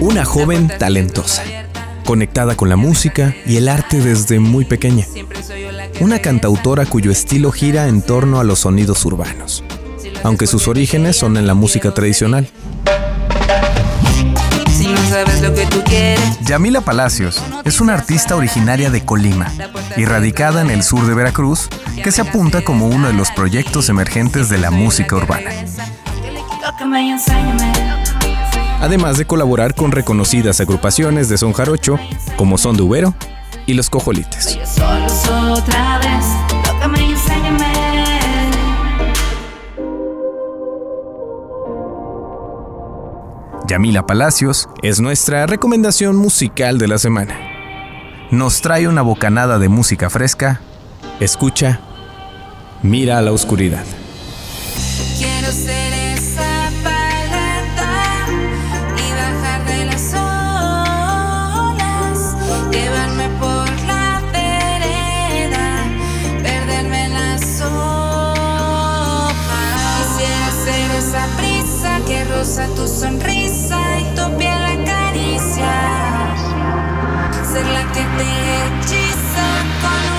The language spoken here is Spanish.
Una joven talentosa, conectada con la música y el arte desde muy pequeña. Una cantautora cuyo estilo gira en torno a los sonidos urbanos, aunque sus orígenes son en la música tradicional. Si no sabes lo que tú quieres, Yamila Palacios es una artista originaria de Colima y radicada en el sur de Veracruz, que se apunta como uno de los proyectos emergentes de la música urbana. además de colaborar con reconocidas agrupaciones de son jarocho como Son de Ubero y Los Cojolites. Yamila Palacios es nuestra recomendación musical de la semana. Nos trae una bocanada de música fresca. Escucha, mira a la oscuridad. Esa brisa que roza tu sonrisa y tu piel acaricia, ser la que te hechiza